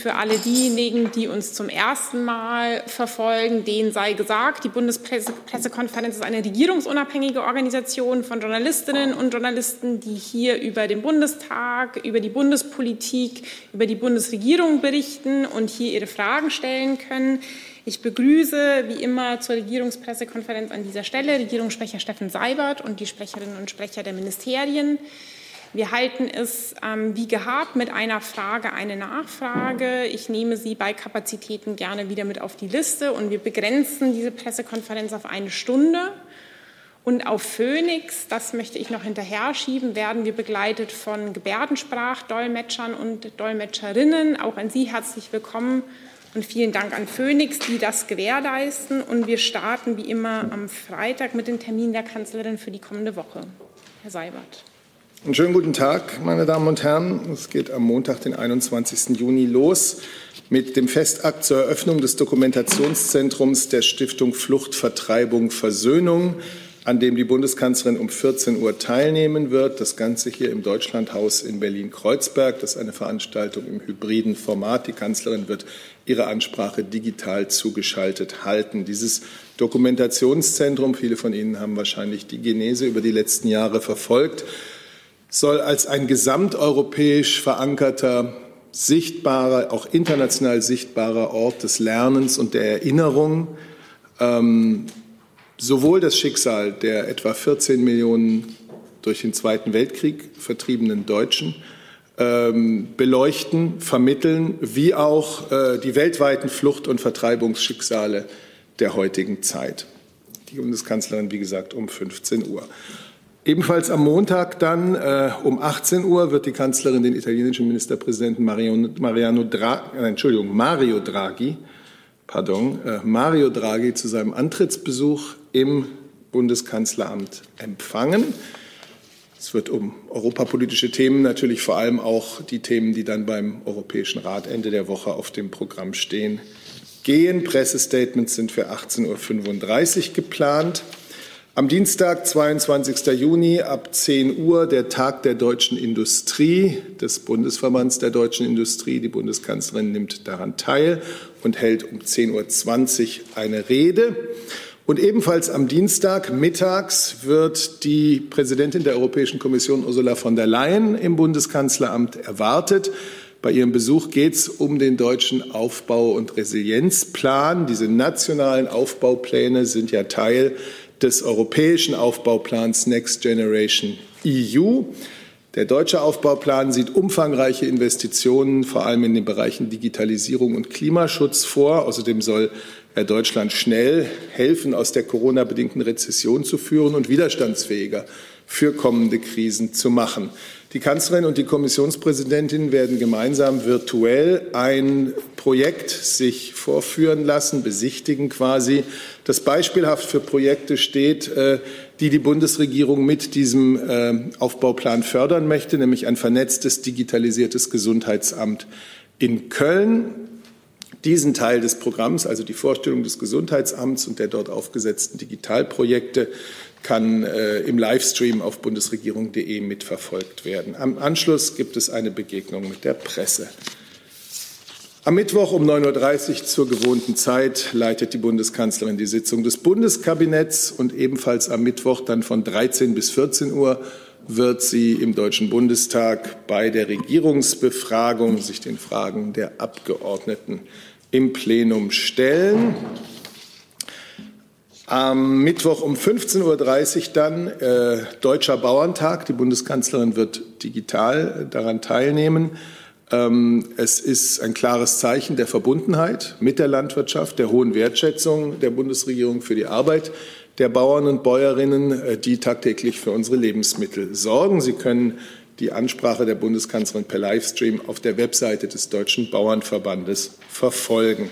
für alle diejenigen, die uns zum ersten Mal verfolgen, denen sei gesagt, die Bundespressekonferenz ist eine regierungsunabhängige Organisation von Journalistinnen und Journalisten, die hier über den Bundestag, über die Bundespolitik, über die Bundesregierung berichten und hier ihre Fragen stellen können. Ich begrüße wie immer zur Regierungspressekonferenz an dieser Stelle Regierungssprecher Steffen Seibert und die Sprecherinnen und Sprecher der Ministerien. Wir halten es ähm, wie gehabt mit einer Frage, eine Nachfrage. Ich nehme sie bei Kapazitäten gerne wieder mit auf die Liste und wir begrenzen diese Pressekonferenz auf eine Stunde. Und auf Phoenix, das möchte ich noch hinterher schieben, werden wir begleitet von Gebärdensprachdolmetschern und Dolmetscherinnen. Auch an Sie herzlich willkommen und vielen Dank an Phoenix, die das gewährleisten. Und wir starten wie immer am Freitag mit dem Termin der Kanzlerin für die kommende Woche. Herr Seibert. Einen schönen guten Tag, meine Damen und Herren. Es geht am Montag, den 21. Juni, los mit dem Festakt zur Eröffnung des Dokumentationszentrums der Stiftung Flucht, Vertreibung, Versöhnung, an dem die Bundeskanzlerin um 14 Uhr teilnehmen wird. Das Ganze hier im Deutschlandhaus in Berlin-Kreuzberg. Das ist eine Veranstaltung im hybriden Format. Die Kanzlerin wird ihre Ansprache digital zugeschaltet halten. Dieses Dokumentationszentrum, viele von Ihnen haben wahrscheinlich die Genese über die letzten Jahre verfolgt, soll als ein gesamteuropäisch verankerter, sichtbarer, auch international sichtbarer Ort des Lernens und der Erinnerung ähm, sowohl das Schicksal der etwa 14 Millionen durch den Zweiten Weltkrieg vertriebenen Deutschen ähm, beleuchten, vermitteln, wie auch äh, die weltweiten Flucht- und Vertreibungsschicksale der heutigen Zeit. Die Bundeskanzlerin, wie gesagt, um 15 Uhr. Ebenfalls am Montag dann äh, um 18 Uhr wird die Kanzlerin den italienischen Ministerpräsidenten Mariano, Mariano Dra äh, Entschuldigung, Mario Draghi, pardon, äh, Mario Draghi zu seinem Antrittsbesuch im Bundeskanzleramt empfangen. Es wird um europapolitische Themen, natürlich vor allem auch die Themen, die dann beim Europäischen Rat Ende der Woche auf dem Programm stehen, gehen. Pressestatements sind für 18.35 Uhr geplant. Am Dienstag, 22. Juni ab 10 Uhr der Tag der deutschen Industrie des Bundesverbands der deutschen Industrie. Die Bundeskanzlerin nimmt daran teil und hält um 10.20 Uhr eine Rede. Und ebenfalls am Dienstag mittags wird die Präsidentin der Europäischen Kommission Ursula von der Leyen im Bundeskanzleramt erwartet. Bei ihrem Besuch geht es um den deutschen Aufbau- und Resilienzplan. Diese nationalen Aufbaupläne sind ja Teil des europäischen Aufbauplans Next Generation EU. Der deutsche Aufbauplan sieht umfangreiche Investitionen, vor allem in den Bereichen Digitalisierung und Klimaschutz vor. Außerdem soll er Deutschland schnell helfen, aus der Corona-bedingten Rezession zu führen und widerstandsfähiger für kommende Krisen zu machen. Die Kanzlerin und die Kommissionspräsidentin werden gemeinsam virtuell ein Projekt sich vorführen lassen, besichtigen quasi, das beispielhaft für Projekte steht, äh, die die Bundesregierung mit diesem äh, Aufbauplan fördern möchte, nämlich ein vernetztes, digitalisiertes Gesundheitsamt in Köln. Diesen Teil des Programms, also die Vorstellung des Gesundheitsamts und der dort aufgesetzten Digitalprojekte, kann äh, im Livestream auf bundesregierung.de mitverfolgt werden. Am Anschluss gibt es eine Begegnung mit der Presse. Am Mittwoch um 9.30 Uhr zur gewohnten Zeit leitet die Bundeskanzlerin die Sitzung des Bundeskabinetts und ebenfalls am Mittwoch dann von 13 bis 14 Uhr wird sie im Deutschen Bundestag bei der Regierungsbefragung sich den Fragen der Abgeordneten im Plenum stellen. Am Mittwoch um 15.30 Uhr dann äh, Deutscher Bauerntag. Die Bundeskanzlerin wird digital daran teilnehmen. Ähm, es ist ein klares Zeichen der Verbundenheit mit der Landwirtschaft, der hohen Wertschätzung der Bundesregierung für die Arbeit der Bauern und Bäuerinnen, äh, die tagtäglich für unsere Lebensmittel sorgen. Sie können die Ansprache der Bundeskanzlerin per Livestream auf der Webseite des Deutschen Bauernverbandes verfolgen.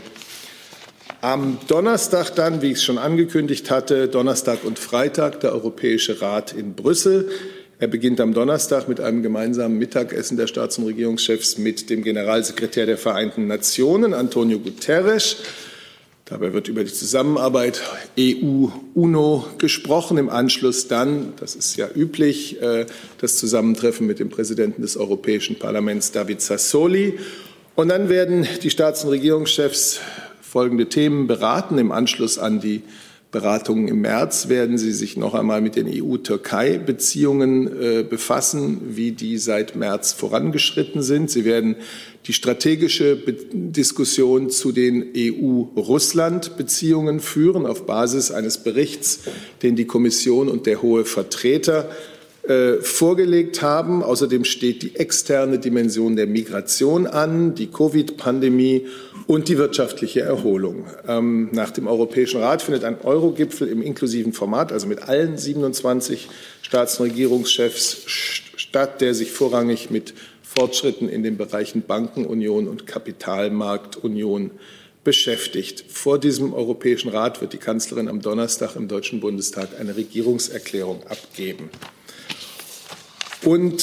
Am Donnerstag dann, wie ich es schon angekündigt hatte, Donnerstag und Freitag der Europäische Rat in Brüssel. Er beginnt am Donnerstag mit einem gemeinsamen Mittagessen der Staats- und Regierungschefs mit dem Generalsekretär der Vereinten Nationen, Antonio Guterres. Dabei wird über die Zusammenarbeit EU-UNO gesprochen. Im Anschluss dann, das ist ja üblich, äh, das Zusammentreffen mit dem Präsidenten des Europäischen Parlaments, David Sassoli. Und dann werden die Staats- und Regierungschefs folgende Themen beraten. Im Anschluss an die Beratungen im März werden sie sich noch einmal mit den EU-Türkei-Beziehungen äh, befassen, wie die seit März vorangeschritten sind. Sie werden die strategische Be Diskussion zu den EU-Russland-Beziehungen führen auf Basis eines Berichts, den die Kommission und der hohe Vertreter vorgelegt haben. Außerdem steht die externe Dimension der Migration an, die Covid-Pandemie und die wirtschaftliche Erholung. Ähm, nach dem Europäischen Rat findet ein Euro-Gipfel im inklusiven Format, also mit allen 27 Staats- und Regierungschefs statt, der sich vorrangig mit Fortschritten in den Bereichen Bankenunion und Kapitalmarktunion beschäftigt. Vor diesem Europäischen Rat wird die Kanzlerin am Donnerstag im Deutschen Bundestag eine Regierungserklärung abgeben. Und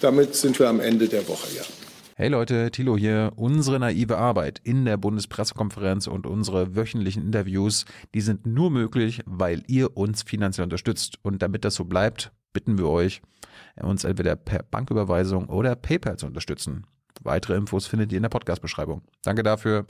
damit sind wir am Ende der Woche, ja. Hey Leute, Thilo hier. Unsere naive Arbeit in der Bundespressekonferenz und unsere wöchentlichen Interviews, die sind nur möglich, weil ihr uns finanziell unterstützt. Und damit das so bleibt, bitten wir euch, uns entweder per Banküberweisung oder PayPal zu unterstützen. Weitere Infos findet ihr in der Podcast-Beschreibung. Danke dafür.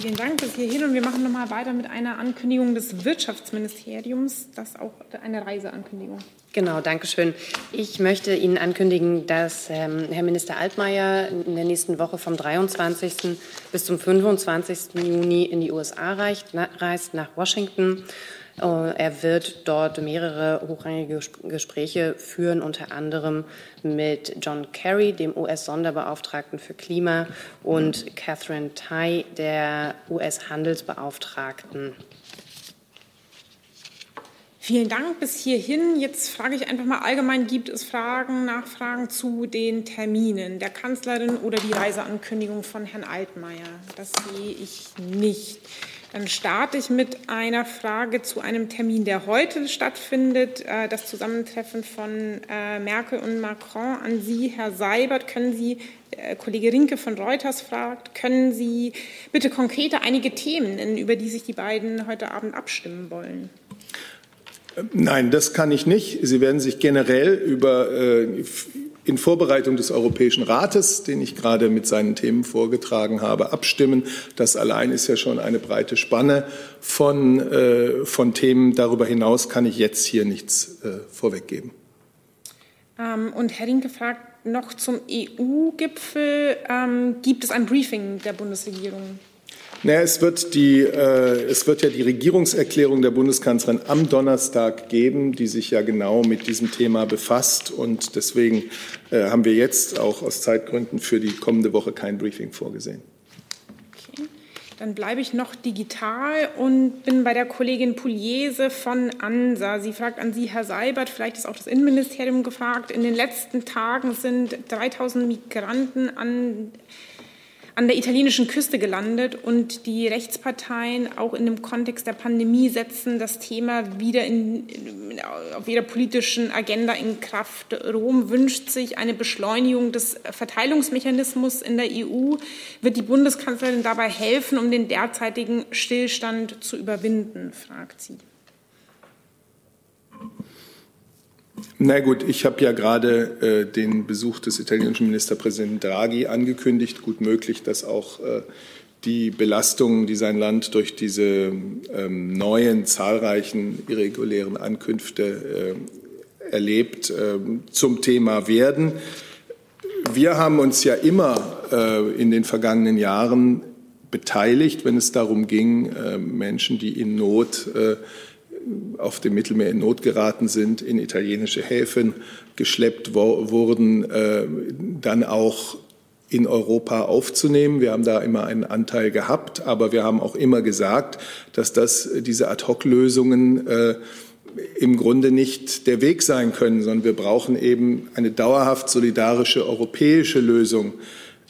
Vielen Dank bis hierhin und wir machen nochmal weiter mit einer Ankündigung des Wirtschaftsministeriums, das auch eine Reiseankündigung. Genau, danke schön. Ich möchte Ihnen ankündigen, dass ähm, Herr Minister Altmaier in der nächsten Woche vom 23. bis zum 25. Juni in die USA reicht, na, reist, nach Washington. Äh, er wird dort mehrere hochrangige Gespräche führen, unter anderem mit John Kerry, dem US-Sonderbeauftragten für Klima, und Catherine Tai, der US-Handelsbeauftragten. Vielen Dank bis hierhin. Jetzt frage ich einfach mal allgemein, gibt es Fragen, Nachfragen zu den Terminen der Kanzlerin oder die Reiseankündigung von Herrn Altmaier? Das sehe ich nicht. Dann starte ich mit einer Frage zu einem Termin, der heute stattfindet, äh, das Zusammentreffen von äh, Merkel und Macron. An Sie, Herr Seibert, können Sie, der Kollege Rinke von Reuters fragt, können Sie bitte konkreter einige Themen nennen, über die sich die beiden heute Abend abstimmen wollen? Nein, das kann ich nicht. Sie werden sich generell über äh, in Vorbereitung des Europäischen Rates, den ich gerade mit seinen Themen vorgetragen habe, abstimmen. Das allein ist ja schon eine breite Spanne von, äh, von Themen. Darüber hinaus kann ich jetzt hier nichts äh, vorweggeben. Ähm, und Herr Rinke fragt noch zum EU-Gipfel. Ähm, gibt es ein Briefing der Bundesregierung? Naja, es wird, die, äh, es wird ja die Regierungserklärung der Bundeskanzlerin am Donnerstag geben, die sich ja genau mit diesem Thema befasst. Und deswegen äh, haben wir jetzt auch aus Zeitgründen für die kommende Woche kein Briefing vorgesehen. Okay. Dann bleibe ich noch digital und bin bei der Kollegin Pugliese von ANSA. Sie fragt an Sie, Herr Seibert, vielleicht ist auch das Innenministerium gefragt. In den letzten Tagen sind 3000 Migranten an an der italienischen Küste gelandet und die Rechtsparteien auch in dem Kontext der Pandemie setzen das Thema wieder in, auf ihrer politischen Agenda in Kraft. Rom wünscht sich eine Beschleunigung des Verteilungsmechanismus in der EU. Wird die Bundeskanzlerin dabei helfen, um den derzeitigen Stillstand zu überwinden, fragt sie. Na gut, ich habe ja gerade äh, den Besuch des italienischen Ministerpräsidenten Draghi angekündigt. Gut möglich, dass auch äh, die Belastungen, die sein Land durch diese ähm, neuen, zahlreichen irregulären Ankünfte äh, erlebt, ähm, zum Thema werden. Wir haben uns ja immer äh, in den vergangenen Jahren beteiligt, wenn es darum ging, äh, Menschen, die in Not äh, auf dem Mittelmeer in Not geraten sind, in italienische Häfen geschleppt wurden, äh, dann auch in Europa aufzunehmen. Wir haben da immer einen Anteil gehabt, aber wir haben auch immer gesagt, dass das, diese Ad-Hoc-Lösungen äh, im Grunde nicht der Weg sein können, sondern wir brauchen eben eine dauerhaft solidarische europäische Lösung,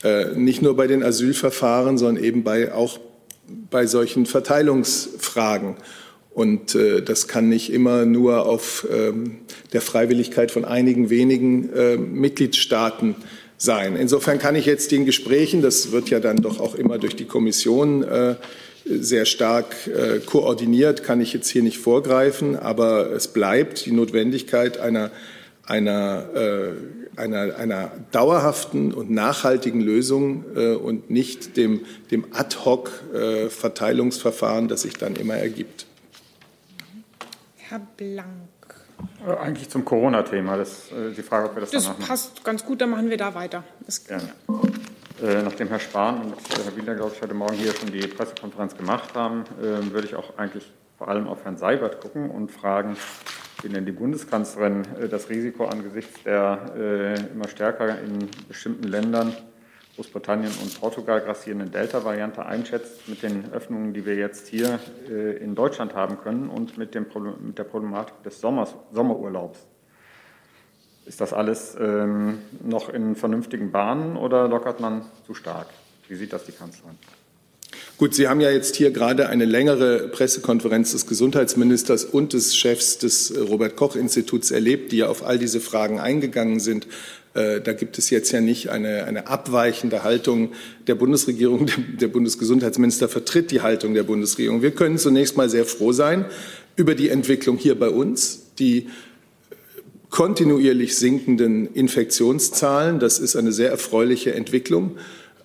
äh, nicht nur bei den Asylverfahren, sondern eben bei, auch bei solchen Verteilungsfragen. Und äh, das kann nicht immer nur auf ähm, der Freiwilligkeit von einigen wenigen äh, Mitgliedstaaten sein. Insofern kann ich jetzt den Gesprächen, das wird ja dann doch auch immer durch die Kommission äh, sehr stark äh, koordiniert, kann ich jetzt hier nicht vorgreifen, aber es bleibt die Notwendigkeit einer einer, äh, einer, einer dauerhaften und nachhaltigen Lösung äh, und nicht dem, dem Ad-hoc-Verteilungsverfahren, das sich dann immer ergibt. Herr Blank. Äh, eigentlich zum Corona-Thema. Das äh, die Frage, ob wir das, das danach machen. Das passt ganz gut, dann machen wir da weiter. Das, Gerne. Äh, nachdem Herr Spahn und Herr Wieler, glaube ich, heute Morgen hier schon die Pressekonferenz gemacht haben, äh, würde ich auch eigentlich vor allem auf Herrn Seibert gucken und fragen, wie denn die Bundeskanzlerin äh, das Risiko angesichts der äh, immer stärker in bestimmten Ländern Großbritannien und Portugal grassierenden Delta-Variante einschätzt mit den Öffnungen, die wir jetzt hier äh, in Deutschland haben können und mit, dem Problem, mit der Problematik des Sommers, Sommerurlaubs. Ist das alles ähm, noch in vernünftigen Bahnen oder lockert man zu stark? Wie sieht das die Kanzlerin? Gut, Sie haben ja jetzt hier gerade eine längere Pressekonferenz des Gesundheitsministers und des Chefs des Robert Koch Instituts erlebt, die ja auf all diese Fragen eingegangen sind. Äh, da gibt es jetzt ja nicht eine, eine abweichende Haltung der Bundesregierung. Der Bundesgesundheitsminister vertritt die Haltung der Bundesregierung. Wir können zunächst mal sehr froh sein über die Entwicklung hier bei uns, die kontinuierlich sinkenden Infektionszahlen. Das ist eine sehr erfreuliche Entwicklung.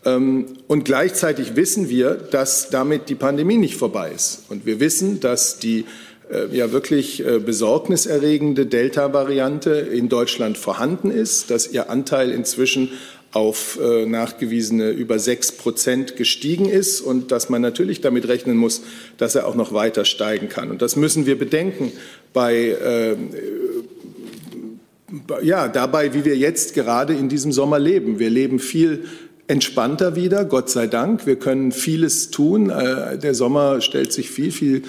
Ähm, und gleichzeitig wissen wir, dass damit die Pandemie nicht vorbei ist. Und wir wissen, dass die äh, ja wirklich äh, besorgniserregende Delta-Variante in Deutschland vorhanden ist, dass ihr Anteil inzwischen auf äh, nachgewiesene über sechs Prozent gestiegen ist und dass man natürlich damit rechnen muss, dass er auch noch weiter steigen kann. Und das müssen wir bedenken bei äh, ja, dabei, wie wir jetzt gerade in diesem Sommer leben. Wir leben viel entspannter wieder, Gott sei Dank. Wir können vieles tun. Der Sommer stellt sich viel, viel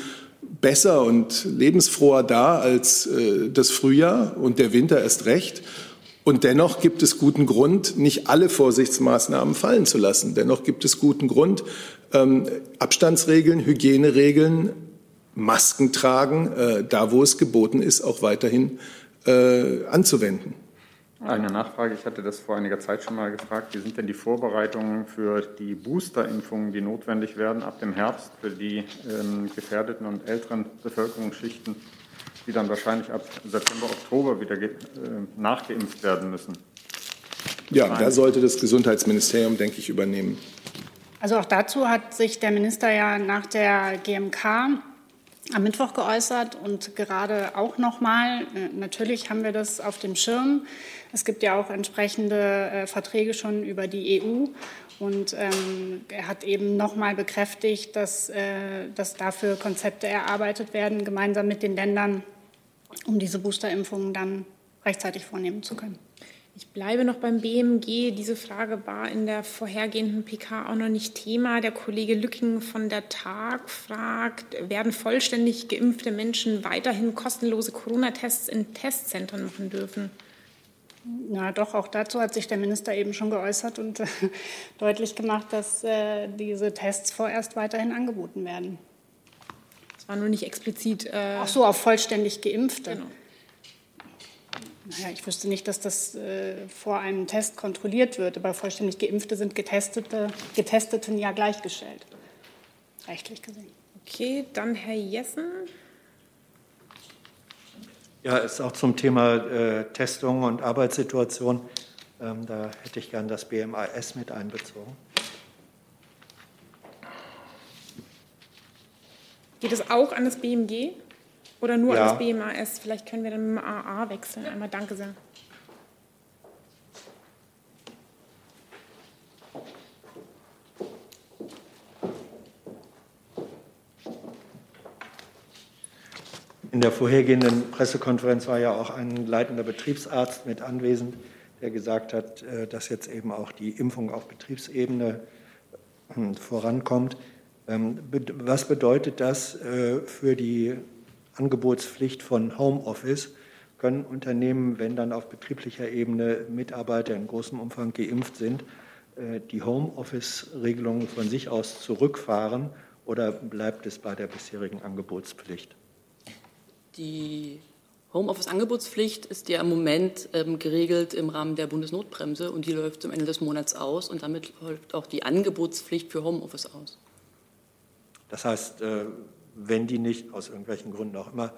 besser und lebensfroher dar als äh, das Frühjahr und der Winter erst recht. Und dennoch gibt es guten Grund, nicht alle Vorsichtsmaßnahmen fallen zu lassen. Dennoch gibt es guten Grund, ähm, Abstandsregeln, Hygieneregeln, Masken tragen, äh, da wo es geboten ist, auch weiterhin äh, anzuwenden. Eine Nachfrage, ich hatte das vor einiger Zeit schon mal gefragt. Wie sind denn die Vorbereitungen für die Boosterimpfungen, die notwendig werden ab dem Herbst für die ähm, gefährdeten und älteren Bevölkerungsschichten, die dann wahrscheinlich ab September, Oktober wieder äh, nachgeimpft werden müssen? Ja, da sollte das Gesundheitsministerium, denke ich, übernehmen. Also auch dazu hat sich der Minister ja nach der GMK am Mittwoch geäußert und gerade auch nochmal. Äh, natürlich haben wir das auf dem Schirm. Es gibt ja auch entsprechende äh, Verträge schon über die EU. Und ähm, er hat eben nochmal bekräftigt, dass, äh, dass dafür Konzepte erarbeitet werden, gemeinsam mit den Ländern, um diese Boosterimpfungen dann rechtzeitig vornehmen zu können. Ich bleibe noch beim BMG. Diese Frage war in der vorhergehenden PK auch noch nicht Thema. Der Kollege Lücking von der TAG fragt, werden vollständig geimpfte Menschen weiterhin kostenlose Corona-Tests in Testzentren machen dürfen? Na doch, auch dazu hat sich der Minister eben schon geäußert und äh, deutlich gemacht, dass äh, diese Tests vorerst weiterhin angeboten werden. Das war nur nicht explizit. Äh, Ach so, auf vollständig Geimpfte. Genau. Naja, ich wüsste nicht, dass das äh, vor einem Test kontrolliert wird, aber vollständig Geimpfte sind Getestete, Getesteten ja gleichgestellt, rechtlich gesehen. Okay, dann Herr Jessen. Ja, ist auch zum Thema äh, Testung und Arbeitssituation. Ähm, da hätte ich gern das BMAS mit einbezogen. Geht es auch an das BMG? Oder nur ja. das BMAS? Vielleicht können wir dann mit dem AA wechseln. Einmal danke sehr. In der vorhergehenden Pressekonferenz war ja auch ein leitender Betriebsarzt mit anwesend, der gesagt hat, äh, dass jetzt eben auch die Impfung auf Betriebsebene hm, vorankommt. Ähm, was bedeutet das äh, für die Angebotspflicht von Homeoffice können Unternehmen, wenn dann auf betrieblicher Ebene Mitarbeiter in großem Umfang geimpft sind, äh, die Homeoffice-Regelungen von sich aus zurückfahren oder bleibt es bei der bisherigen Angebotspflicht? Die Homeoffice-Angebotspflicht ist ja im Moment ähm, geregelt im Rahmen der Bundesnotbremse und die läuft zum Ende des Monats aus und damit läuft auch die Angebotspflicht für Homeoffice aus. Das heißt, äh, wenn die nicht aus irgendwelchen Gründen auch immer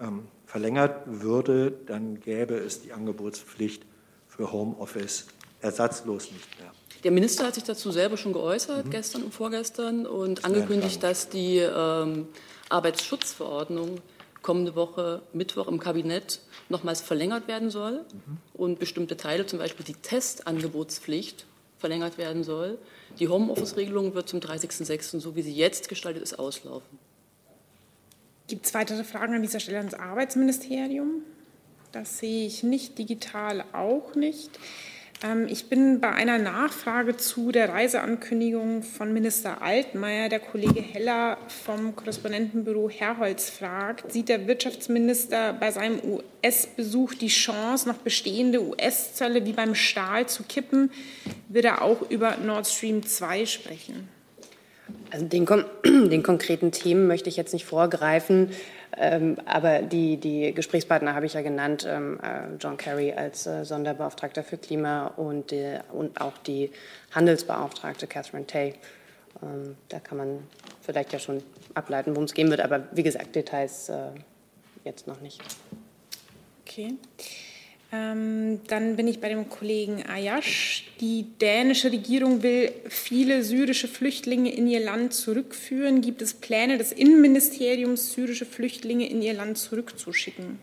ähm, verlängert würde, dann gäbe es die Angebotspflicht für Homeoffice ersatzlos nicht mehr. Der Minister hat sich dazu selber schon geäußert, mhm. gestern und vorgestern, und angekündigt, dass die ähm, Arbeitsschutzverordnung kommende Woche Mittwoch im Kabinett nochmals verlängert werden soll mhm. und bestimmte Teile, zum Beispiel die Testangebotspflicht, verlängert werden soll. Die Homeoffice-Regelung wird zum 30.06., so wie sie jetzt gestaltet ist, auslaufen. Gibt es weitere Fragen an dieser Stelle ans Arbeitsministerium? Das sehe ich nicht, digital auch nicht. Ähm, ich bin bei einer Nachfrage zu der Reiseankündigung von Minister Altmaier. Der Kollege Heller vom Korrespondentenbüro Herholz fragt, sieht der Wirtschaftsminister bei seinem US-Besuch die Chance, noch bestehende US-Zölle wie beim Stahl zu kippen? Wird er auch über Nord Stream 2 sprechen? Also den, den konkreten Themen möchte ich jetzt nicht vorgreifen. Ähm, aber die, die Gesprächspartner habe ich ja genannt, ähm, äh, John Kerry als äh, Sonderbeauftragter für Klima und, die, und auch die Handelsbeauftragte Catherine Tay. Ähm, da kann man vielleicht ja schon ableiten, worum es gehen wird, aber wie gesagt, Details äh, jetzt noch nicht. Okay. Ähm, dann bin ich bei dem Kollegen Ayash. Die dänische Regierung will viele syrische Flüchtlinge in ihr Land zurückführen. Gibt es Pläne des Innenministeriums, syrische Flüchtlinge in ihr Land zurückzuschicken?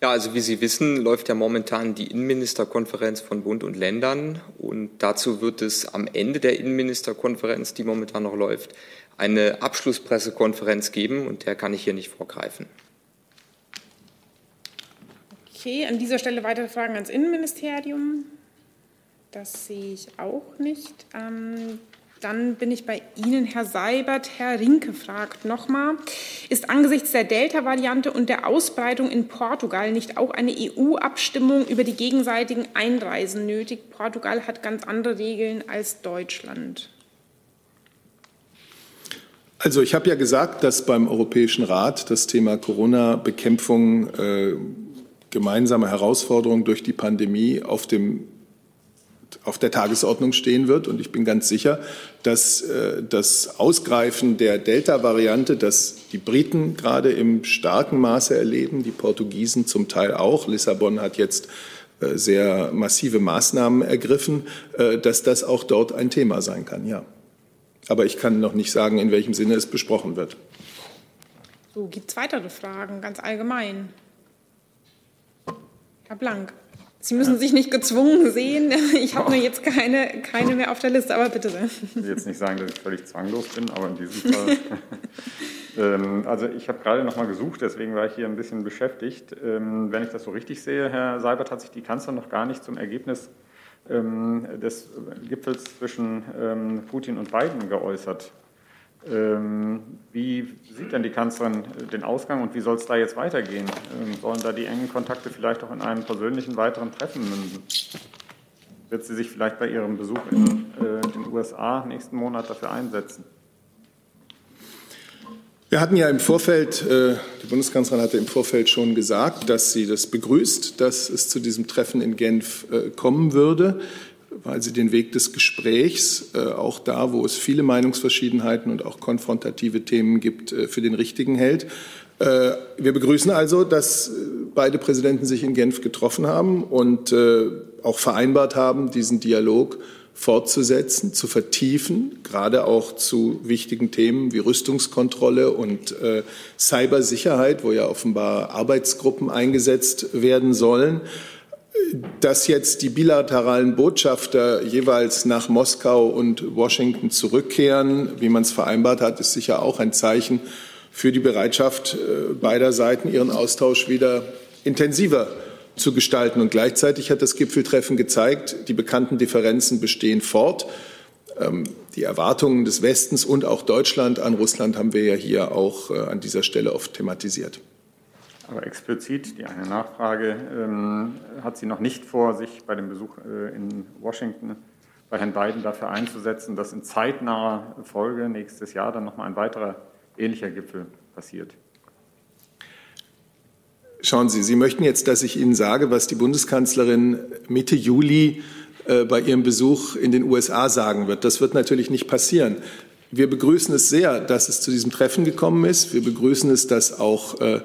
Ja, also wie Sie wissen, läuft ja momentan die Innenministerkonferenz von Bund und Ländern. Und dazu wird es am Ende der Innenministerkonferenz, die momentan noch läuft, eine Abschlusspressekonferenz geben. Und der kann ich hier nicht vorgreifen. Okay, an dieser Stelle weitere Fragen ans Innenministerium. Das sehe ich auch nicht. Ähm, dann bin ich bei Ihnen, Herr Seibert. Herr Rinke fragt nochmal, ist angesichts der Delta-Variante und der Ausbreitung in Portugal nicht auch eine EU-Abstimmung über die gegenseitigen Einreisen nötig? Portugal hat ganz andere Regeln als Deutschland. Also ich habe ja gesagt, dass beim Europäischen Rat das Thema Corona-Bekämpfung äh, gemeinsame Herausforderung durch die Pandemie auf dem auf der Tagesordnung stehen wird. Und ich bin ganz sicher, dass äh, das Ausgreifen der Delta-Variante, das die Briten gerade im starken Maße erleben, die Portugiesen zum Teil auch, Lissabon hat jetzt äh, sehr massive Maßnahmen ergriffen, äh, dass das auch dort ein Thema sein kann, ja. Aber ich kann noch nicht sagen, in welchem Sinne es besprochen wird. So, gibt es weitere Fragen, ganz allgemein? Herr Blank. Sie müssen sich nicht gezwungen sehen. Ich habe nur jetzt keine, keine mehr auf der Liste, aber bitte sehr. Ich will jetzt nicht sagen, dass ich völlig zwanglos bin, aber in diesem Fall. ähm, also ich habe gerade noch mal gesucht, deswegen war ich hier ein bisschen beschäftigt. Ähm, wenn ich das so richtig sehe, Herr Seibert, hat sich die Kanzlerin noch gar nicht zum Ergebnis ähm, des Gipfels zwischen Putin und Biden geäußert. Ähm, wie sieht denn die Kanzlerin äh, den Ausgang und wie soll es da jetzt weitergehen? Ähm, sollen da die engen Kontakte vielleicht auch in einem persönlichen weiteren Treffen münden? Wird sie sich vielleicht bei ihrem Besuch in äh, den USA nächsten Monat dafür einsetzen? Wir hatten ja im Vorfeld, äh, die Bundeskanzlerin hatte im Vorfeld schon gesagt, dass sie das begrüßt, dass es zu diesem Treffen in Genf kommen würde weil sie den Weg des Gesprächs, äh, auch da, wo es viele Meinungsverschiedenheiten und auch konfrontative Themen gibt, äh, für den richtigen hält. Äh, wir begrüßen also, dass beide Präsidenten sich in Genf getroffen haben und auch vereinbart haben, diesen Dialog fortzusetzen, zu vertiefen, gerade auch zu wichtigen Themen wie Rüstungskontrolle und Cybersicherheit, wo ja offenbar Arbeitsgruppen eingesetzt werden sollen dass jetzt die bilateralen Botschafter jeweils nach Moskau und Washington zurückkehren, wie man es vereinbart hat, ist sicher auch ein Zeichen für die Bereitschaft äh, beider Seiten, ihren Austausch wieder intensiver zu gestalten. Und gleichzeitig hat das Gipfeltreffen gezeigt, die bekannten Differenzen bestehen fort. Ähm, die Erwartungen des Westens und auch Deutschland an Russland haben wir ja hier auch äh, an dieser Stelle oft thematisiert. Aber explizit die eine Nachfrage, ähm, hat sie noch nicht vor, sich bei dem Besuch äh, in Washington bei Herrn Biden dafür einzusetzen, dass in zeitnaher Folge nächstes Jahr dann nochmal ein weiterer ähnlicher Gipfel passiert? Schauen Sie, Sie möchten jetzt, dass ich Ihnen sage, was die Bundeskanzlerin Mitte Juli äh, bei ihrem Besuch in den USA sagen wird. Das wird natürlich nicht passieren. wir begrüßen es sehr, dass es zu diesem Treffen gekommen ist. Wir begrüßen es, dass auch äh,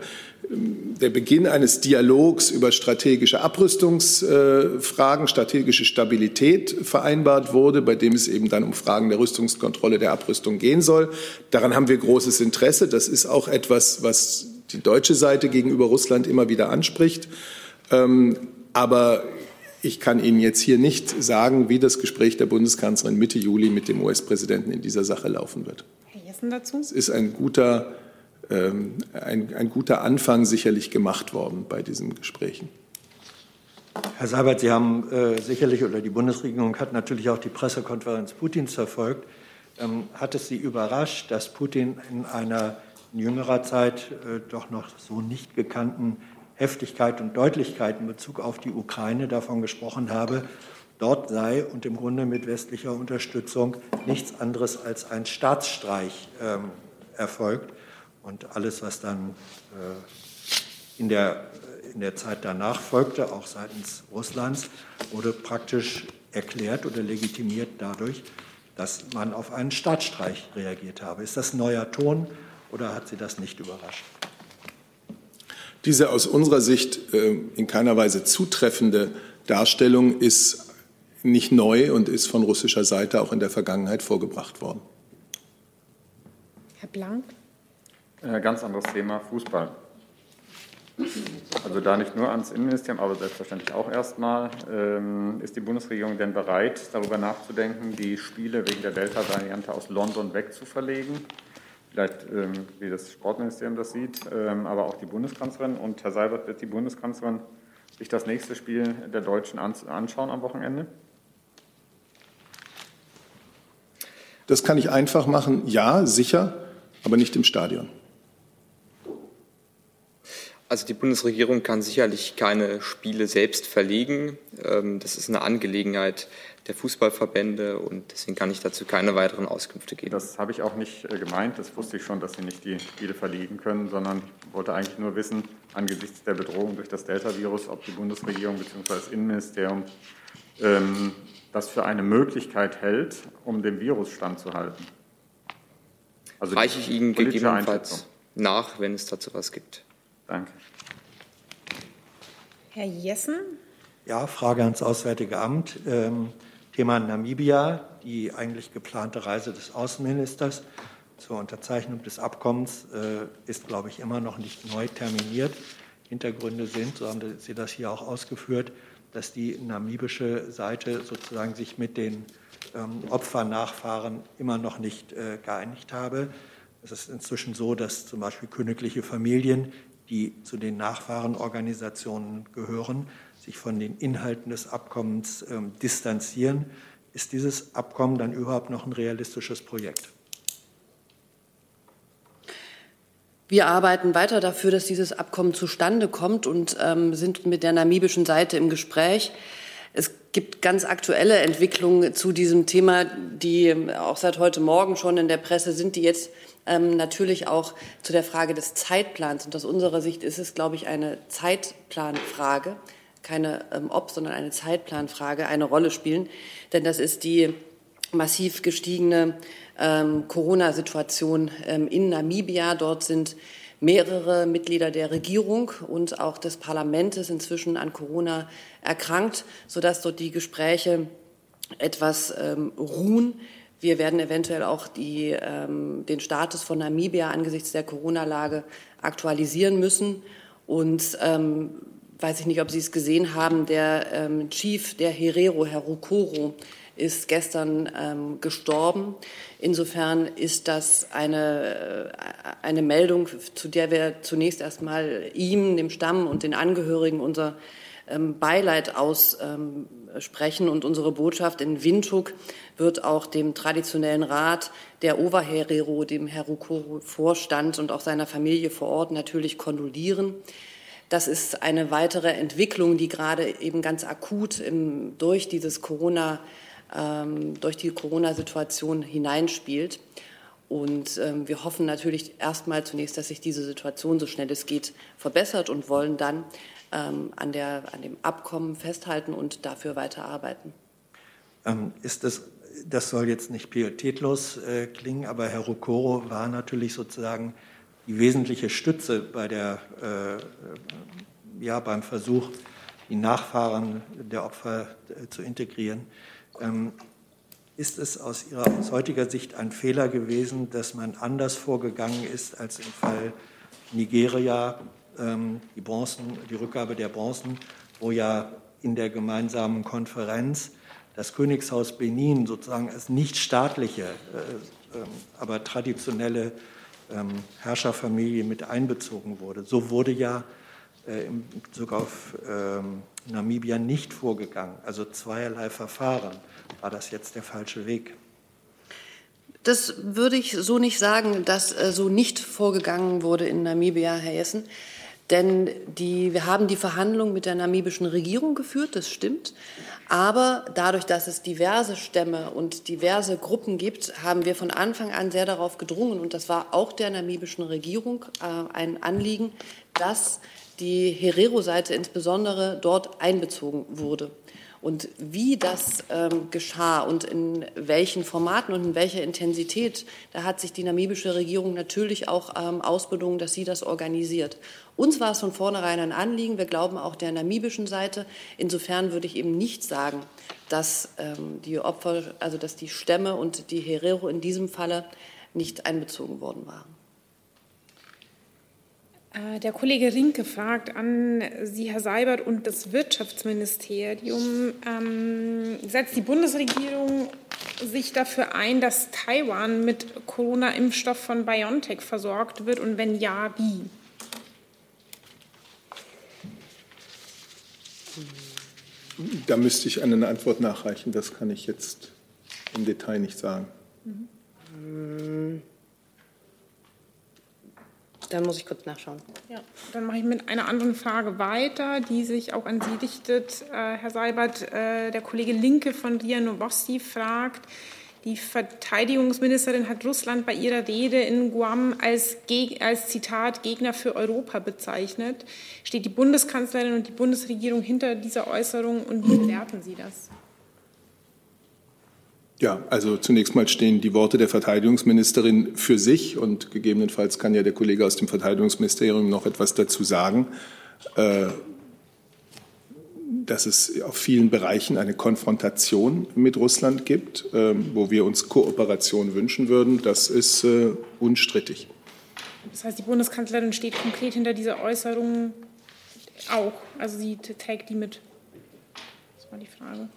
der Beginn eines Dialogs über strategische Abrüstungsfragen, strategische Stabilität vereinbart wurde, bei dem es eben dann um Fragen der Rüstungskontrolle, der Abrüstung gehen soll. Daran haben wir großes Interesse. Das ist auch etwas, was die deutsche Seite gegenüber Russland immer wieder anspricht. Ähm, aber ich kann Ihnen jetzt hier nicht sagen, wie das Gespräch der Bundeskanzlerin Mitte Juli mit dem US-Präsidenten in dieser Sache laufen wird. Herr Jessen dazu? Es ist ein guter ein, ein guter Anfang sicherlich gemacht worden bei diesen Gesprächen. Herr Seibert, Sie haben äh, sicherlich oder die Bundesregierung hat natürlich auch die Pressekonferenz Putins verfolgt. Ähm, hat es Sie überrascht, dass Putin in einer in jüngerer Zeit äh, doch noch so nicht gekannten Heftigkeit und Deutlichkeit in Bezug auf die Ukraine davon gesprochen habe, dort sei und im Grunde mit westlicher Unterstützung nichts anderes als ein Staatsstreich ähm, erfolgt? Und alles, was dann äh, in, der, in der Zeit danach folgte, auch seitens Russlands, wurde praktisch erklärt oder legitimiert dadurch, dass man auf einen Staatsstreich reagiert habe. Ist das ein neuer Ton oder hat Sie das nicht überrascht? Diese aus unserer Sicht äh, in keiner Weise zutreffende Darstellung ist nicht neu und ist von russischer Seite auch in der Vergangenheit vorgebracht worden. Herr Blank. Äh, ganz anderes Thema, Fußball. Also da nicht nur ans Innenministerium, aber selbstverständlich auch erstmal. Ähm, ist die Bundesregierung denn bereit, darüber nachzudenken, die Spiele wegen der Delta-Variante aus London wegzuverlegen? Vielleicht, ähm, wie das Sportministerium das sieht, ähm, aber auch die Bundeskanzlerin. Und Herr Seibert, wird die Bundeskanzlerin sich das nächste Spiel der Deutschen anschauen am Wochenende? Das kann ich einfach machen. Ja, sicher, aber nicht im Stadion. Also die Bundesregierung kann sicherlich keine Spiele selbst verlegen. Ähm, das ist eine Angelegenheit der Fußballverbände und deswegen kann ich dazu keine weiteren Auskünfte geben. Das habe ich auch nicht äh, gemeint. Das wusste ich schon, dass Sie nicht die Spiele verlegen können, sondern wollte eigentlich nur wissen, angesichts der Bedrohung durch das Delta-Virus, ob die Bundesregierung bzw. das Innenministerium ähm, das für eine Möglichkeit hält, um dem Virus standzuhalten. Also Reiche ich Ihnen gegebenenfalls nach, wenn es dazu was gibt. Danke. Herr Jessen. Ja, Frage ans Auswärtige Amt. Ähm, Thema Namibia, die eigentlich geplante Reise des Außenministers zur Unterzeichnung des Abkommens äh, ist, glaube ich, immer noch nicht neu terminiert. Hintergründe sind, so haben Sie das hier auch ausgeführt, dass die namibische Seite sozusagen sich mit den ähm, Opfernachfahren immer noch nicht äh, geeinigt habe. Es ist inzwischen so, dass zum Beispiel königliche Familien die zu den Nachfahrenorganisationen gehören, sich von den Inhalten des Abkommens ähm, distanzieren. Ist dieses Abkommen dann überhaupt noch ein realistisches Projekt? Wir arbeiten weiter dafür, dass dieses Abkommen zustande kommt und ähm, sind mit der namibischen Seite im Gespräch. Es gibt ganz aktuelle Entwicklungen zu diesem Thema, die auch seit heute Morgen schon in der Presse sind, die jetzt ähm, natürlich auch zu der Frage des Zeitplans. Und aus unserer Sicht ist es, glaube ich, eine Zeitplanfrage, keine ähm, Ob, sondern eine Zeitplanfrage, eine Rolle spielen. Denn das ist die massiv gestiegene ähm, Corona-Situation ähm, in Namibia. Dort sind mehrere Mitglieder der Regierung und auch des Parlaments inzwischen an Corona erkrankt, sodass dort die Gespräche etwas ähm, ruhen. Wir werden eventuell auch die, ähm, den Status von Namibia angesichts der Corona-Lage aktualisieren müssen. Und ähm, weiß ich nicht, ob Sie es gesehen haben, der ähm, Chief der Herero, Herr Rukoro, ist gestern ähm, gestorben. Insofern ist das eine, äh, eine Meldung, zu der wir zunächst erstmal ihm, dem Stamm und den Angehörigen unser Beileid aussprechen. Und unsere Botschaft in Windhoek wird auch dem traditionellen Rat der Oberherero, dem Herr Rukoro vorstand und auch seiner Familie vor Ort natürlich kondolieren. Das ist eine weitere Entwicklung, die gerade eben ganz akut im, durch dieses Corona, ähm, durch die Corona-Situation hineinspielt. Und ähm, wir hoffen natürlich erstmal zunächst, dass sich diese Situation so schnell es geht verbessert und wollen dann ähm, an, der, an dem Abkommen festhalten und dafür weiterarbeiten. Ähm, ist es das soll jetzt nicht pietätlos äh, klingen, aber Herr Rokoro war natürlich sozusagen die wesentliche Stütze bei der, äh, ja, beim Versuch, die Nachfahren der Opfer äh, zu integrieren. Ähm, ist es aus Ihrer aus heutiger Sicht ein Fehler gewesen, dass man anders vorgegangen ist als im Fall Nigeria, ähm, die, Bronzen, die Rückgabe der Bronzen, wo ja in der gemeinsamen Konferenz das Königshaus Benin sozusagen als nicht staatliche, äh, äh, aber traditionelle ähm, Herrscherfamilie mit einbezogen wurde. So wurde ja äh, in Bezug auf ähm, Namibia nicht vorgegangen. Also zweierlei Verfahren. War das jetzt der falsche Weg? Das würde ich so nicht sagen, dass äh, so nicht vorgegangen wurde in Namibia, Herr Jessen. Denn die, wir haben die Verhandlungen mit der namibischen Regierung geführt, das stimmt. Aber dadurch, dass es diverse Stämme und diverse Gruppen gibt, haben wir von Anfang an sehr darauf gedrungen, und das war auch der namibischen Regierung äh, ein Anliegen, dass die Herero-Seite insbesondere dort einbezogen wurde. Und wie das ähm, geschah und in welchen Formaten und in welcher Intensität, da hat sich die namibische Regierung natürlich auch ähm, ausbedungen, dass sie das organisiert. Uns war es von vornherein ein Anliegen. Wir glauben auch der namibischen Seite. Insofern würde ich eben nicht sagen, dass ähm, die Opfer, also dass die Stämme und die Herero in diesem Falle nicht einbezogen worden waren. Äh, der Kollege Rinke fragt an Sie, Herr Seibert, und das Wirtschaftsministerium. Ähm, setzt die Bundesregierung sich dafür ein, dass Taiwan mit Corona-Impfstoff von BioNTech versorgt wird? Und wenn ja, wie? Da müsste ich eine Antwort nachreichen. Das kann ich jetzt im Detail nicht sagen. Mhm. Dann muss ich kurz nachschauen. Ja, dann mache ich mit einer anderen Frage weiter, die sich auch an Sie richtet, äh, Herr Seibert. Äh, der Kollege Linke von Ria Novosti fragt, die Verteidigungsministerin hat Russland bei ihrer Rede in Guam als, als, Zitat Gegner für Europa bezeichnet. Steht die Bundeskanzlerin und die Bundesregierung hinter dieser Äußerung und wie bewerten Sie das? Ja, also zunächst mal stehen die Worte der Verteidigungsministerin für sich und gegebenenfalls kann ja der Kollege aus dem Verteidigungsministerium noch etwas dazu sagen, äh, dass es auf vielen Bereichen eine Konfrontation mit Russland gibt, äh, wo wir uns Kooperation wünschen würden. Das ist äh, unstrittig. Das heißt, die Bundeskanzlerin steht konkret hinter dieser Äußerung auch. Also sie trägt die mit. Das war die Frage.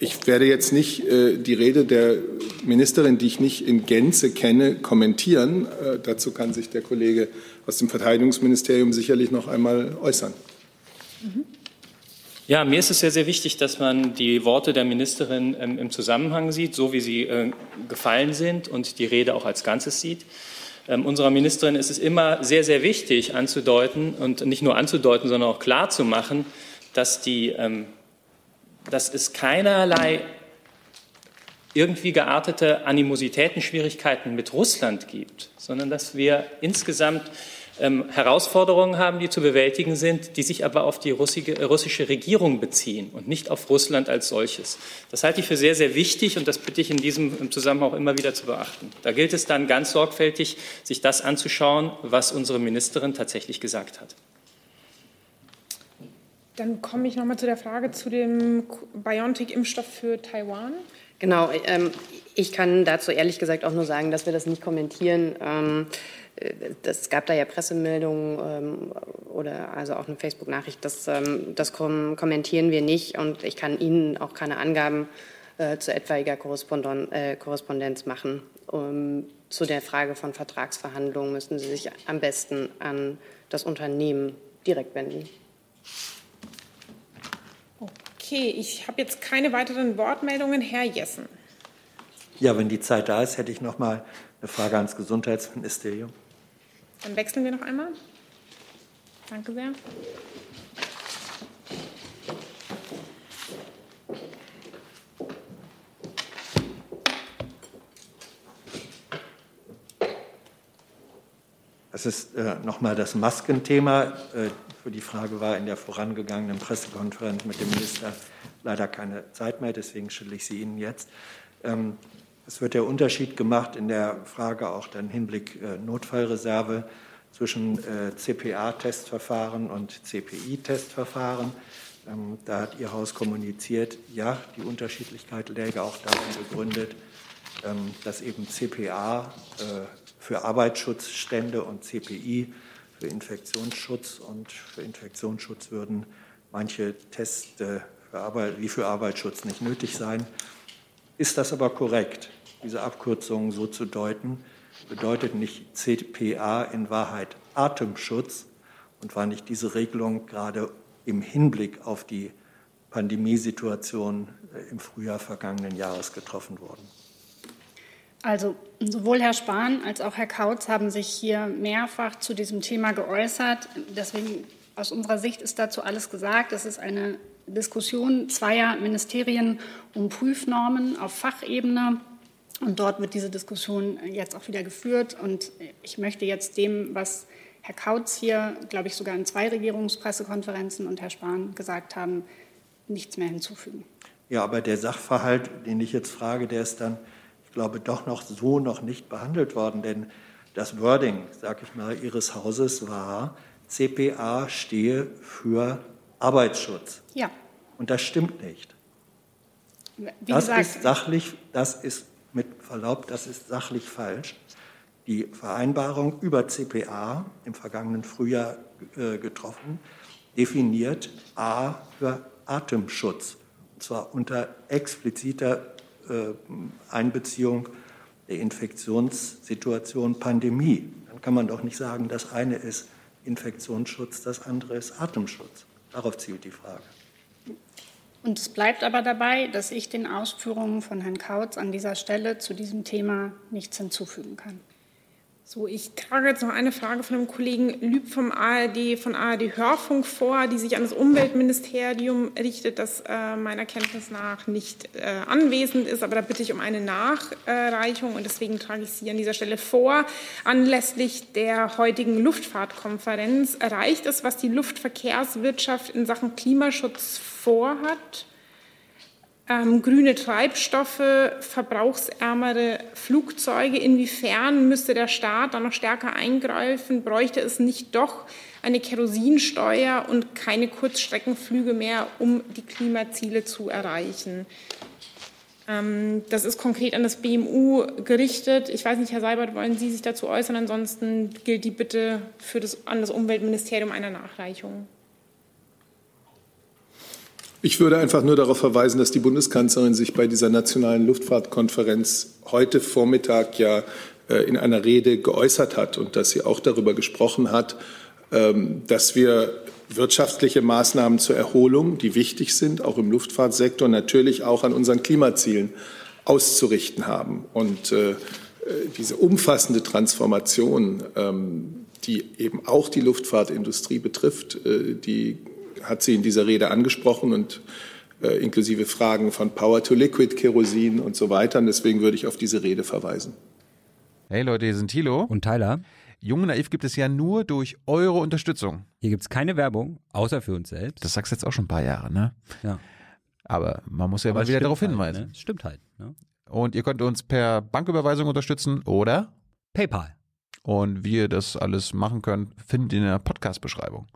Ich werde jetzt nicht äh, die Rede der Ministerin, die ich nicht in Gänze kenne, kommentieren. Äh, dazu kann sich der Kollege aus dem Verteidigungsministerium sicherlich noch einmal äußern. Ja, mir ist es sehr, sehr wichtig, dass man die Worte der Ministerin ähm, im Zusammenhang sieht, so wie sie äh, gefallen sind und die Rede auch als Ganzes sieht. Ähm, unserer Ministerin ist es immer sehr, sehr wichtig anzudeuten und nicht nur anzudeuten, sondern auch klar zu machen, dass die ähm, dass es keinerlei irgendwie geartete Animositäten, Schwierigkeiten mit Russland gibt, sondern dass wir insgesamt ähm, Herausforderungen haben, die zu bewältigen sind, die sich aber auf die russische, russische Regierung beziehen und nicht auf Russland als solches. Das halte ich für sehr, sehr wichtig und das bitte ich in diesem Zusammenhang auch immer wieder zu beachten. Da gilt es dann ganz sorgfältig, sich das anzuschauen, was unsere Ministerin tatsächlich gesagt hat. Dann komme ich noch mal zu der Frage zu dem BioNTech-Impfstoff für Taiwan. Genau, ähm, ich kann dazu ehrlich gesagt auch nur sagen, dass wir das nicht kommentieren. Ähm, es gab da ja Pressemeldungen ähm, oder also auch eine Facebook-Nachricht, das, ähm, das kom kommentieren wir nicht und ich kann Ihnen auch keine Angaben äh, zu etwaiger Korrespondon äh, Korrespondenz machen. Um, zu der Frage von Vertragsverhandlungen müssen Sie sich am besten an das Unternehmen direkt wenden. Okay, ich habe jetzt keine weiteren Wortmeldungen. Herr Jessen. Ja, wenn die Zeit da ist, hätte ich noch mal eine Frage ans Gesundheitsministerium. Dann wechseln wir noch einmal. Danke sehr. Es ist äh, nochmal das Maskenthema. Äh, für die Frage war in der vorangegangenen Pressekonferenz mit dem Minister leider keine Zeit mehr, deswegen stelle ich sie Ihnen jetzt. Ähm, es wird der Unterschied gemacht in der Frage auch dann Hinblick äh, Notfallreserve zwischen äh, CPA-Testverfahren und CPI-Testverfahren. Ähm, da hat Ihr Haus kommuniziert, ja, die Unterschiedlichkeit läge auch darin begründet, ähm, dass eben CPA äh, für Arbeitsschutzstände und CPI für Infektionsschutz und für Infektionsschutz würden manche Tests für Arbeit, wie für Arbeitsschutz nicht nötig sein. Ist das aber korrekt, diese Abkürzung so zu deuten? Bedeutet nicht CPA in Wahrheit Atemschutz? Und war nicht diese Regelung gerade im Hinblick auf die Pandemiesituation äh, im Frühjahr vergangenen Jahres getroffen worden? Also sowohl Herr Spahn als auch Herr Kautz haben sich hier mehrfach zu diesem Thema geäußert. Deswegen aus unserer Sicht ist dazu alles gesagt. Es ist eine Diskussion zweier Ministerien um Prüfnormen auf Fachebene. Und dort wird diese Diskussion jetzt auch wieder geführt. Und ich möchte jetzt dem, was Herr Kautz hier, glaube ich, sogar in zwei Regierungspressekonferenzen und Herr Spahn gesagt haben, nichts mehr hinzufügen. Ja, aber der Sachverhalt, den ich jetzt frage, der ist dann, glaube, doch noch so noch nicht behandelt worden. Denn das Wording, sage ich mal, Ihres Hauses war, CPA stehe für Arbeitsschutz. Ja. Und das stimmt nicht. Wie das gesagt, ist sachlich, das ist mit Verlaub, das ist sachlich falsch. Die Vereinbarung über CPA im vergangenen Frühjahr äh, getroffen, definiert A für Atemschutz, und zwar unter expliziter Einbeziehung der Infektionssituation Pandemie. Dann kann man doch nicht sagen, das eine ist Infektionsschutz, das andere ist Atemschutz. Darauf zielt die Frage. Und es bleibt aber dabei, dass ich den Ausführungen von Herrn Kautz an dieser Stelle zu diesem Thema nichts hinzufügen kann. So, ich trage jetzt noch eine Frage von dem Kollegen Lüb vom ARD, von ARD Hörfunk vor, die sich an das Umweltministerium richtet, das äh, meiner Kenntnis nach nicht äh, anwesend ist. Aber da bitte ich um eine Nachreichung und deswegen trage ich sie an dieser Stelle vor. Anlässlich der heutigen Luftfahrtkonferenz erreicht es, was die Luftverkehrswirtschaft in Sachen Klimaschutz vorhat ähm, grüne Treibstoffe, verbrauchsärmere Flugzeuge. Inwiefern müsste der Staat da noch stärker eingreifen? Bräuchte es nicht doch eine Kerosinsteuer und keine Kurzstreckenflüge mehr, um die Klimaziele zu erreichen? Ähm, das ist konkret an das BMU gerichtet. Ich weiß nicht, Herr Seibert, wollen Sie sich dazu äußern? Ansonsten gilt die Bitte für das, an das Umweltministerium einer Nachreichung. Ich würde einfach nur darauf verweisen, dass die Bundeskanzlerin sich bei dieser nationalen Luftfahrtkonferenz heute Vormittag ja äh, in einer Rede geäußert hat und dass sie auch darüber gesprochen hat, ähm, dass wir wirtschaftliche Maßnahmen zur Erholung, die wichtig sind, auch im Luftfahrtsektor, natürlich auch an unseren Klimazielen auszurichten haben. Und äh, diese umfassende Transformation, ähm, die eben auch die Luftfahrtindustrie betrifft, äh, die hat sie in dieser Rede angesprochen und äh, inklusive Fragen von Power to Liquid, Kerosin und so weiter. Und deswegen würde ich auf diese Rede verweisen. Hey Leute, hier sind Thilo und Tyler. Jung Naiv gibt es ja nur durch eure Unterstützung. Hier gibt es keine Werbung, außer für uns selbst. Das sagst du jetzt auch schon ein paar Jahre, ne? Ja. Aber man muss ja Aber mal wieder darauf halt, hinweisen. Ne? Stimmt halt. Ne? Und ihr könnt uns per Banküberweisung unterstützen oder PayPal. Und wie ihr das alles machen könnt, findet ihr in der Podcast-Beschreibung.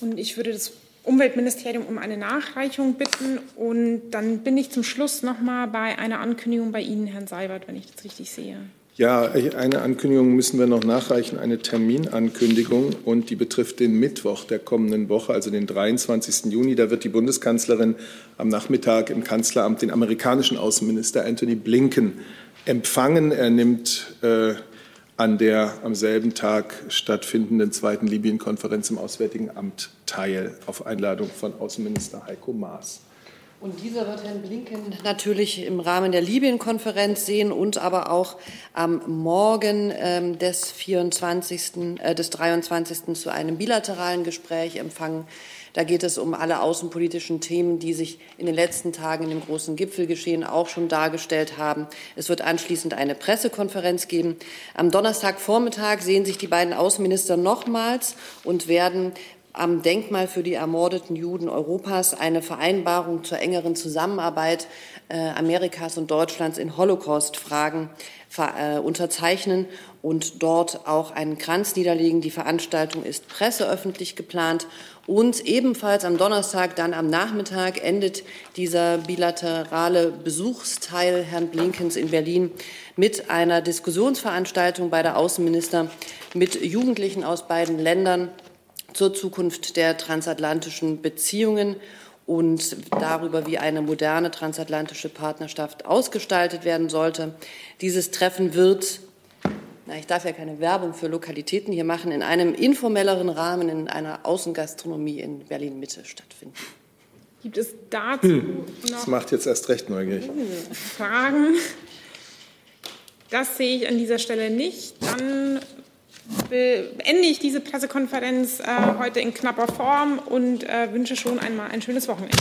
Und ich würde das Umweltministerium um eine Nachreichung bitten. Und dann bin ich zum Schluss noch mal bei einer Ankündigung bei Ihnen, Herrn Seibert, wenn ich das richtig sehe. Ja, eine Ankündigung müssen wir noch nachreichen, eine Terminankündigung und die betrifft den Mittwoch der kommenden Woche, also den 23. Juni. Da wird die Bundeskanzlerin am Nachmittag im Kanzleramt den amerikanischen Außenminister Anthony Blinken empfangen. Er nimmt äh, an der am selben Tag stattfindenden zweiten Libyen-Konferenz im Auswärtigen Amt teil, auf Einladung von Außenminister Heiko Maas. Und dieser wird Herrn Blinken natürlich im Rahmen der Libyen-Konferenz sehen und aber auch am Morgen ähm, des 24., äh, des 23. zu einem bilateralen Gespräch empfangen da geht es um alle außenpolitischen Themen, die sich in den letzten Tagen in dem großen Gipfelgeschehen auch schon dargestellt haben. Es wird anschließend eine Pressekonferenz geben. Am Donnerstagvormittag sehen sich die beiden Außenminister nochmals und werden am Denkmal für die ermordeten Juden Europas eine Vereinbarung zur engeren Zusammenarbeit äh, Amerikas und Deutschlands in Holocaust-Fragen äh, unterzeichnen und dort auch einen Kranz niederlegen. Die Veranstaltung ist presseöffentlich geplant und ebenfalls am Donnerstag, dann am Nachmittag, endet dieser bilaterale Besuchsteil Herrn Blinkens in Berlin mit einer Diskussionsveranstaltung bei der Außenminister mit Jugendlichen aus beiden Ländern zur Zukunft der transatlantischen Beziehungen und darüber, wie eine moderne transatlantische Partnerschaft ausgestaltet werden sollte. Dieses Treffen wird, na, ich darf ja keine Werbung für Lokalitäten hier machen, in einem informelleren Rahmen in einer Außengastronomie in Berlin-Mitte stattfinden. Gibt es dazu hm, noch das macht jetzt erst recht neugierig. Fragen? Das sehe ich an dieser Stelle nicht. Dann beende ich diese Pressekonferenz äh, heute in knapper Form und äh, wünsche schon einmal ein schönes Wochenende.